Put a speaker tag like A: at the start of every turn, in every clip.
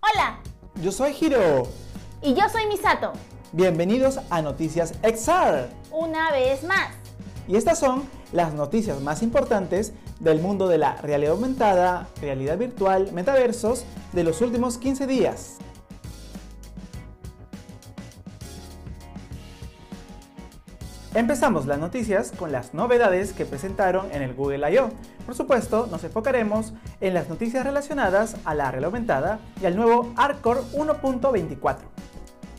A: Hola,
B: Yo soy Hiro.
A: y yo soy Misato.
B: Bienvenidos a Noticias XR.
A: Una vez más.
B: Y estas son las noticias más importantes del mundo de la realidad aumentada, realidad virtual, metaversos de los últimos 15 días. Empezamos las noticias con las novedades que presentaron en el Google I.O. Por supuesto, nos enfocaremos en las noticias relacionadas a la realidad aumentada y al nuevo Arcore 1.24.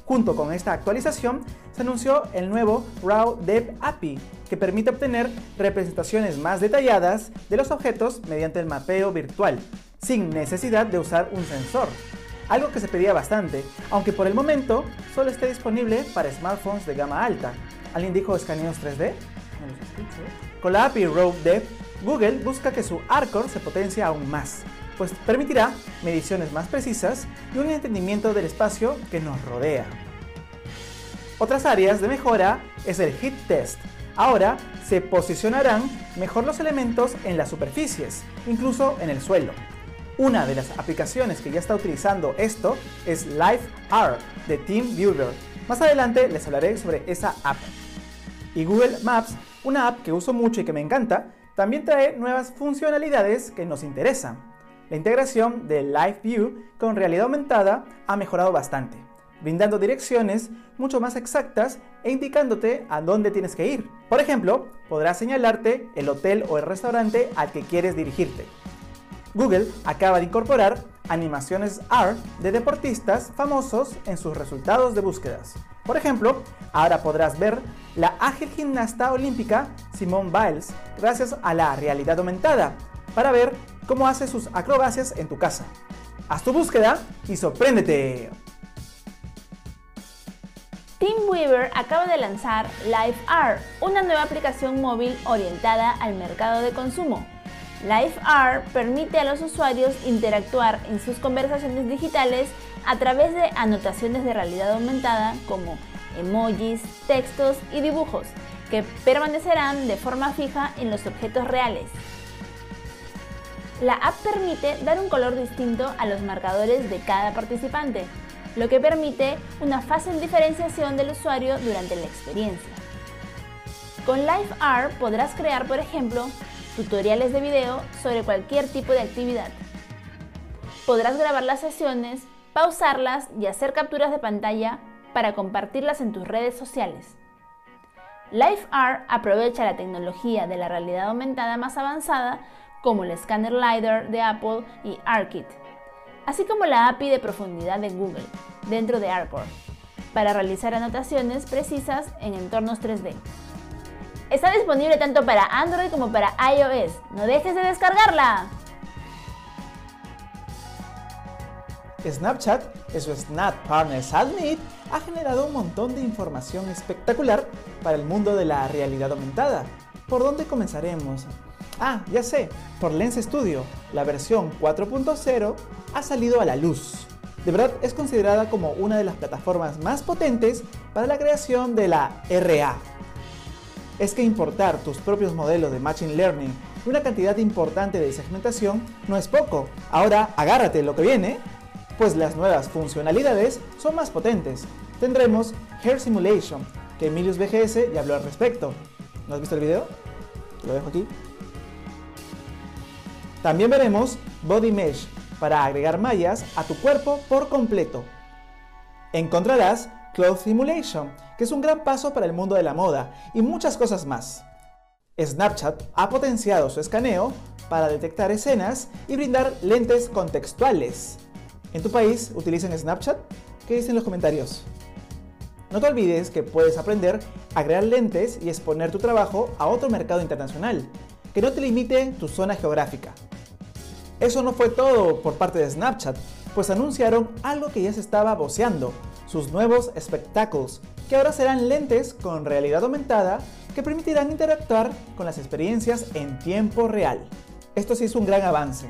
B: Junto con esta actualización, se anunció el nuevo RAW Dev API, que permite obtener representaciones más detalladas de los objetos mediante el mapeo virtual, sin necesidad de usar un sensor. Algo que se pedía bastante, aunque por el momento solo está disponible para smartphones de gama alta. ¿Alguien dijo escaneos 3D? No los escucho. Con la API RAW Dev, Google busca que su Arcore se potencie aún más, pues permitirá mediciones más precisas y un entendimiento del espacio que nos rodea. Otras áreas de mejora es el Heat Test. Ahora se posicionarán mejor los elementos en las superficies, incluso en el suelo. Una de las aplicaciones que ya está utilizando esto es LiveR de TeamViewer. Más adelante les hablaré sobre esa app. Y Google Maps, una app que uso mucho y que me encanta, también trae nuevas funcionalidades que nos interesan. La integración de Live View con realidad aumentada ha mejorado bastante, brindando direcciones mucho más exactas e indicándote a dónde tienes que ir. Por ejemplo, podrás señalarte el hotel o el restaurante al que quieres dirigirte. Google acaba de incorporar animaciones AR de deportistas famosos en sus resultados de búsquedas. Por ejemplo, ahora podrás ver la ágil gimnasta olímpica Simone Biles gracias a la realidad aumentada para ver cómo hace sus acrobacias en tu casa. Haz tu búsqueda y sorpréndete.
A: TeamWeaver acaba de lanzar LiveR, una nueva aplicación móvil orientada al mercado de consumo. LiveR permite a los usuarios interactuar en sus conversaciones digitales a través de anotaciones de realidad aumentada como emojis, textos y dibujos, que permanecerán de forma fija en los objetos reales. La app permite dar un color distinto a los marcadores de cada participante, lo que permite una fácil diferenciación del usuario durante la experiencia. Con LiveR podrás crear, por ejemplo, tutoriales de video sobre cualquier tipo de actividad. Podrás grabar las sesiones, pausarlas y hacer capturas de pantalla para compartirlas en tus redes sociales. LiveR aprovecha la tecnología de la realidad aumentada más avanzada como el escáner LiDAR de Apple y ARKit, así como la API de profundidad de Google dentro de Arcore, para realizar anotaciones precisas en entornos 3D. Está disponible tanto para Android como para iOS. ¡No dejes de descargarla!
B: Snapchat, en su Snap Partner Summit, ha generado un montón de información espectacular para el mundo de la realidad aumentada. ¿Por dónde comenzaremos? Ah, ya sé, por Lens Studio, la versión 4.0 ha salido a la luz. De verdad es considerada como una de las plataformas más potentes para la creación de la RA. Es que importar tus propios modelos de Machine Learning y una cantidad importante de segmentación no es poco. Ahora agárrate lo que viene, pues las nuevas funcionalidades son más potentes. Tendremos Hair Simulation, que Emilius BGS ya habló al respecto. ¿No has visto el video? Te lo dejo aquí. También veremos Body Mesh para agregar mallas a tu cuerpo por completo. Encontrarás Cloth Simulation, que es un gran paso para el mundo de la moda, y muchas cosas más. Snapchat ha potenciado su escaneo para detectar escenas y brindar lentes contextuales. ¿En tu país utilizan Snapchat? ¿Qué dicen en los comentarios? No te olvides que puedes aprender a crear lentes y exponer tu trabajo a otro mercado internacional, que no te limite tu zona geográfica. Eso no fue todo por parte de Snapchat, pues anunciaron algo que ya se estaba voceando, sus nuevos Spectacles, que ahora serán lentes con realidad aumentada que permitirán interactuar con las experiencias en tiempo real. Esto sí es un gran avance.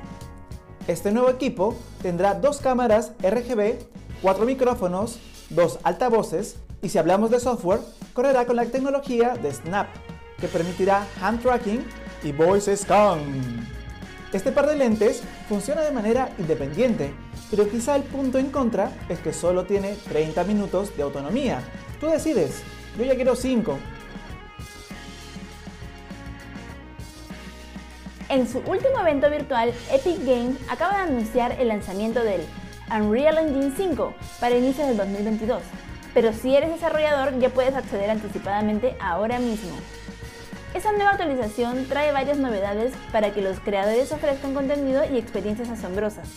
B: Este nuevo equipo tendrá dos cámaras RGB, cuatro micrófonos, dos altavoces y si hablamos de software, correrá con la tecnología de Snap, que permitirá hand tracking y voice scan. Este par de lentes funciona de manera independiente, pero quizá el punto en contra es que solo tiene 30 minutos de autonomía. Tú decides, yo ya quiero 5.
A: En su último evento virtual, Epic Games acaba de anunciar el lanzamiento del Unreal Engine 5 para inicios del 2022. Pero si eres desarrollador ya puedes acceder anticipadamente ahora mismo. Esta nueva actualización trae varias novedades para que los creadores ofrezcan contenido y experiencias asombrosas.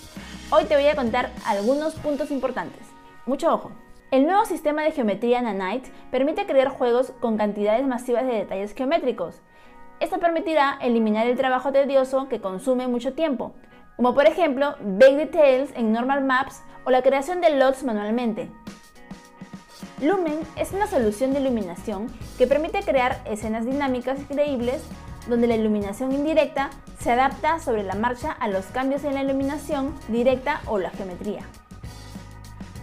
A: Hoy te voy a contar algunos puntos importantes. Mucho ojo. El nuevo sistema de geometría Nanite permite crear juegos con cantidades masivas de detalles geométricos. Esto permitirá eliminar el trabajo tedioso que consume mucho tiempo, como por ejemplo Bake Details en Normal Maps o la creación de LOTs manualmente. Lumen es una solución de iluminación que permite crear escenas dinámicas y creíbles donde la iluminación indirecta se adapta sobre la marcha a los cambios en la iluminación directa o la geometría.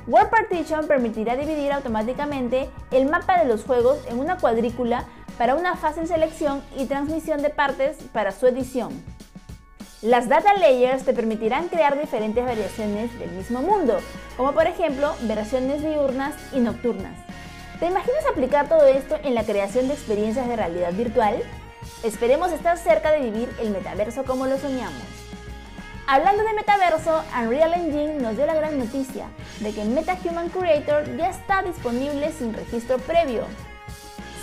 A: World Partition permitirá dividir automáticamente el mapa de los juegos en una cuadrícula para una fácil selección y transmisión de partes para su edición. Las data layers te permitirán crear diferentes variaciones del mismo mundo, como por ejemplo versiones diurnas y nocturnas. ¿Te imaginas aplicar todo esto en la creación de experiencias de realidad virtual? Esperemos estar cerca de vivir el metaverso como lo soñamos. Hablando de metaverso, Unreal Engine nos dio la gran noticia de que MetaHuman Creator ya está disponible sin registro previo.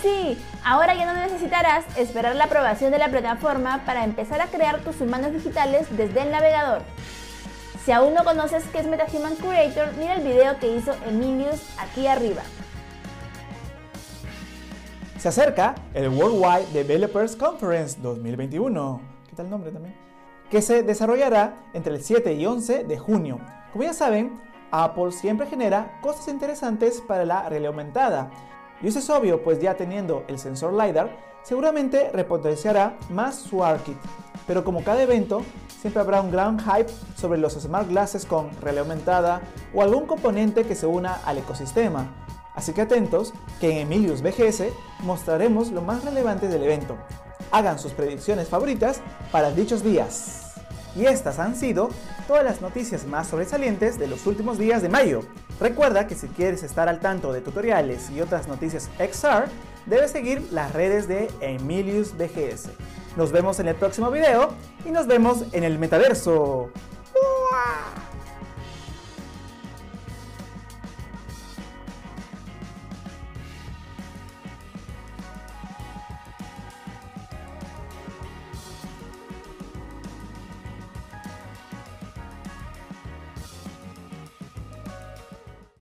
A: Sí, ahora ya no necesitarás esperar la aprobación de la plataforma para empezar a crear tus humanos digitales desde el navegador. Si aún no conoces qué es MetaHuman Creator, mira el video que hizo Emilius aquí arriba.
B: Se acerca el Worldwide Developers Conference 2021. ¿Qué tal nombre también? Que se desarrollará entre el 7 y 11 de junio. Como ya saben, Apple siempre genera cosas interesantes para la realidad aumentada y eso es obvio, pues ya teniendo el sensor LiDAR, seguramente repotenciará más su ARKit. Pero como cada evento, siempre habrá un gran hype sobre los smart glasses con realidad aumentada o algún componente que se una al ecosistema. Así que atentos, que en Emilius BGS mostraremos lo más relevante del evento. Hagan sus predicciones favoritas para dichos días. Y estas han sido todas las noticias más sobresalientes de los últimos días de mayo. Recuerda que si quieres estar al tanto de tutoriales y otras noticias XR, debes seguir las redes de Emilius BGS. Nos vemos en el próximo video y nos vemos en el metaverso.